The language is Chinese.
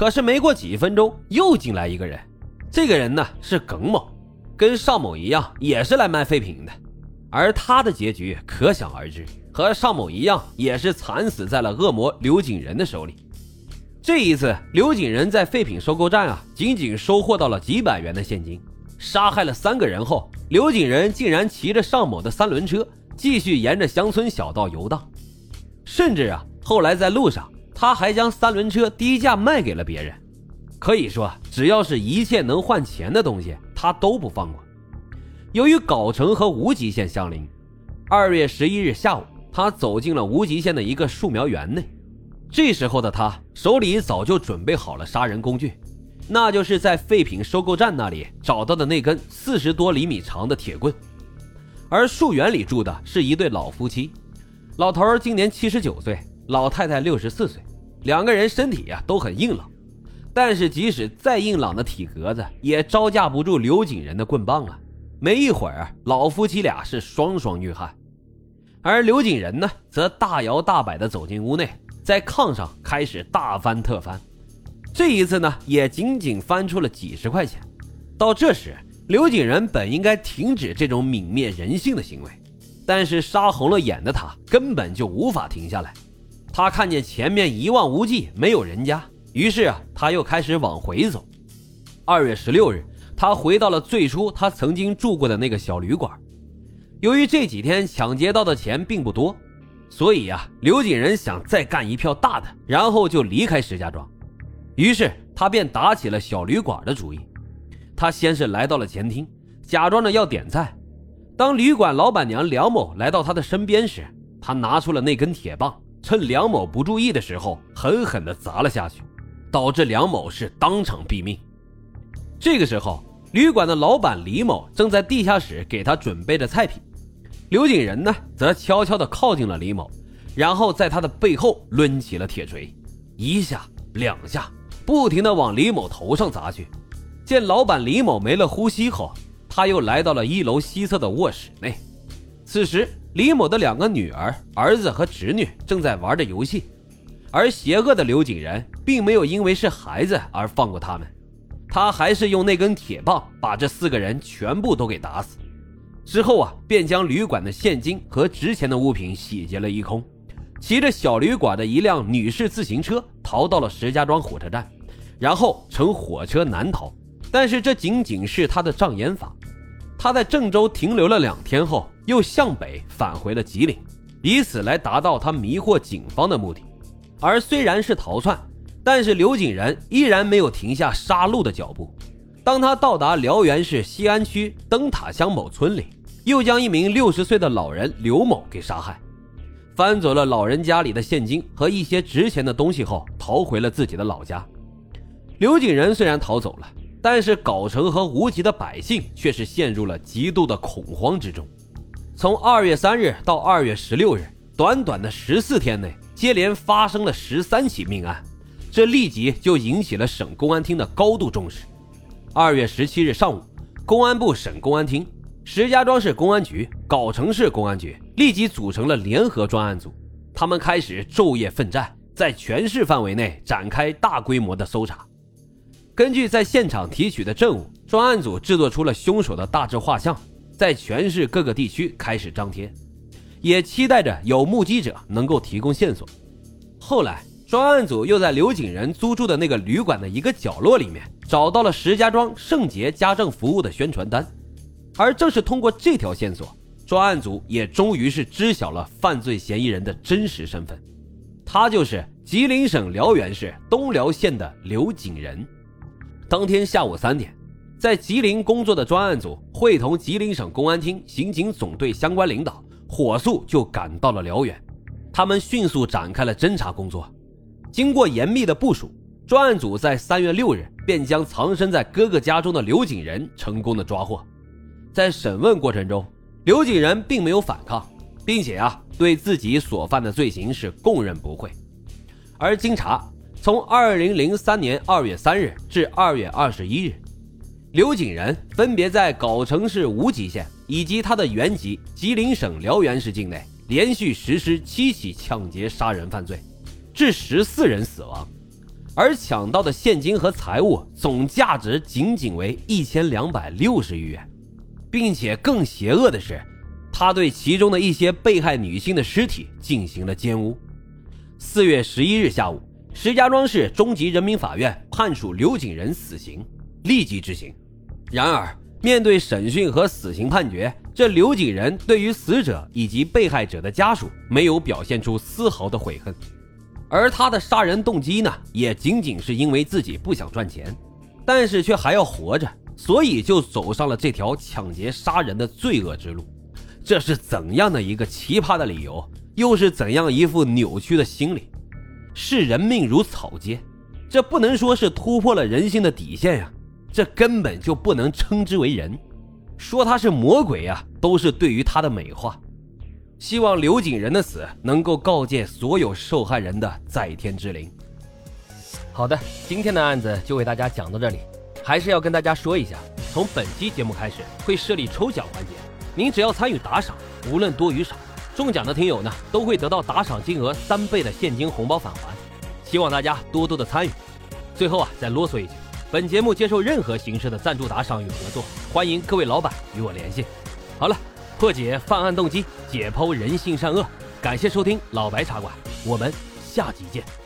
可是没过几分钟，又进来一个人。这个人呢是耿某，跟尚某一样，也是来卖废品的。而他的结局可想而知，和尚某一样，也是惨死在了恶魔刘景仁的手里。这一次，刘景仁在废品收购站啊，仅仅收获到了几百元的现金。杀害了三个人后，刘景仁竟然骑着尚某的三轮车，继续沿着乡村小道游荡。甚至啊，后来在路上，他还将三轮车低价卖给了别人。可以说，只要是一切能换钱的东西，他都不放过。由于藁城和无极县相邻，二月十一日下午，他走进了无极县的一个树苗园内。这时候的他手里早就准备好了杀人工具，那就是在废品收购站那里找到的那根四十多厘米长的铁棍。而树园里住的是一对老夫妻，老头儿今年七十九岁，老太太六十四岁，两个人身体呀都很硬朗。但是，即使再硬朗的体格子，也招架不住刘景仁的棍棒啊！没一会儿，老夫妻俩是双双遇害，而刘景仁呢，则大摇大摆地走进屋内，在炕上开始大翻特翻。这一次呢，也仅仅翻出了几十块钱。到这时，刘景仁本应该停止这种泯灭人性的行为，但是杀红了眼的他根本就无法停下来。他看见前面一望无际，没有人家。于是啊，他又开始往回走。二月十六日，他回到了最初他曾经住过的那个小旅馆。由于这几天抢劫到的钱并不多，所以啊，刘景仁想再干一票大的，然后就离开石家庄。于是他便打起了小旅馆的主意。他先是来到了前厅，假装着要点菜。当旅馆老板娘梁某来到他的身边时，他拿出了那根铁棒，趁梁某不注意的时候，狠狠地砸了下去。导致梁某是当场毙命。这个时候，旅馆的老板李某正在地下室给他准备着菜品。刘景仁呢，则悄悄地靠近了李某，然后在他的背后抡起了铁锤，一下两下，不停地往李某头上砸去。见老板李某没了呼吸后，他又来到了一楼西侧的卧室内。此时，李某的两个女儿、儿子和侄女正在玩着游戏。而邪恶的刘景仁并没有因为是孩子而放过他们，他还是用那根铁棒把这四个人全部都给打死。之后啊，便将旅馆的现金和值钱的物品洗劫了一空，骑着小旅馆的一辆女士自行车逃到了石家庄火车站，然后乘火车南逃。但是这仅仅是他的障眼法。他在郑州停留了两天后，又向北返回了吉林，以此来达到他迷惑警方的目的。而虽然是逃窜，但是刘景仁依然没有停下杀戮的脚步。当他到达辽源市西安区灯塔乡某村里，又将一名六十岁的老人刘某给杀害，翻走了老人家里的现金和一些值钱的东西后，逃回了自己的老家。刘景仁虽然逃走了，但是藁城和无极的百姓却是陷入了极度的恐慌之中。从二月三日到二月十六日，短短的十四天内。接连发生了十三起命案，这立即就引起了省公安厅的高度重视。二月十七日上午，公安部省公安厅、石家庄市公安局、藁城市公安局立即组成了联合专案组，他们开始昼夜奋战，在全市范围内展开大规模的搜查。根据在现场提取的证物，专案组制作出了凶手的大致画像，在全市各个地区开始张贴。也期待着有目击者能够提供线索。后来，专案组又在刘景仁租住的那个旅馆的一个角落里面找到了石家庄圣洁家政服务的宣传单，而正是通过这条线索，专案组也终于是知晓了犯罪嫌疑人的真实身份，他就是吉林省辽源市东辽县的刘景仁。当天下午三点，在吉林工作的专案组会同吉林省公安厅刑警总队相关领导。火速就赶到了辽源，他们迅速展开了侦查工作。经过严密的部署，专案组在三月六日便将藏身在哥哥家中的刘景仁成功的抓获。在审问过程中，刘景仁并没有反抗，并且啊对自己所犯的罪行是供认不讳。而经查，从二零零三年二月三日至二月二十一日，刘景仁分别在藁城市无极县。以及他的原籍吉林省辽源市境内，连续实施七起抢劫杀人犯罪，致十四人死亡。而抢到的现金和财物总价值仅仅为一千两百六十余元，并且更邪恶的是，他对其中的一些被害女性的尸体进行了奸污。四月十一日下午，石家庄市中级人民法院判处刘景仁死刑，立即执行。然而，面对审讯和死刑判决，这刘景仁对于死者以及被害者的家属没有表现出丝毫的悔恨，而他的杀人动机呢，也仅仅是因为自己不想赚钱，但是却还要活着，所以就走上了这条抢劫杀人的罪恶之路。这是怎样的一个奇葩的理由？又是怎样一副扭曲的心理？视人命如草芥，这不能说是突破了人性的底线呀。这根本就不能称之为人，说他是魔鬼啊，都是对于他的美化。希望刘景仁的死能够告诫所有受害人的在天之灵。好的，今天的案子就为大家讲到这里，还是要跟大家说一下，从本期节目开始会设立抽奖环节，您只要参与打赏，无论多与少，中奖的听友呢都会得到打赏金额三倍的现金红包返还，希望大家多多的参与。最后啊，再啰嗦一句。本节目接受任何形式的赞助打赏与合作，欢迎各位老板与我联系。好了，破解犯案动机，解剖人性善恶，感谢收听老白茶馆，我们下集见。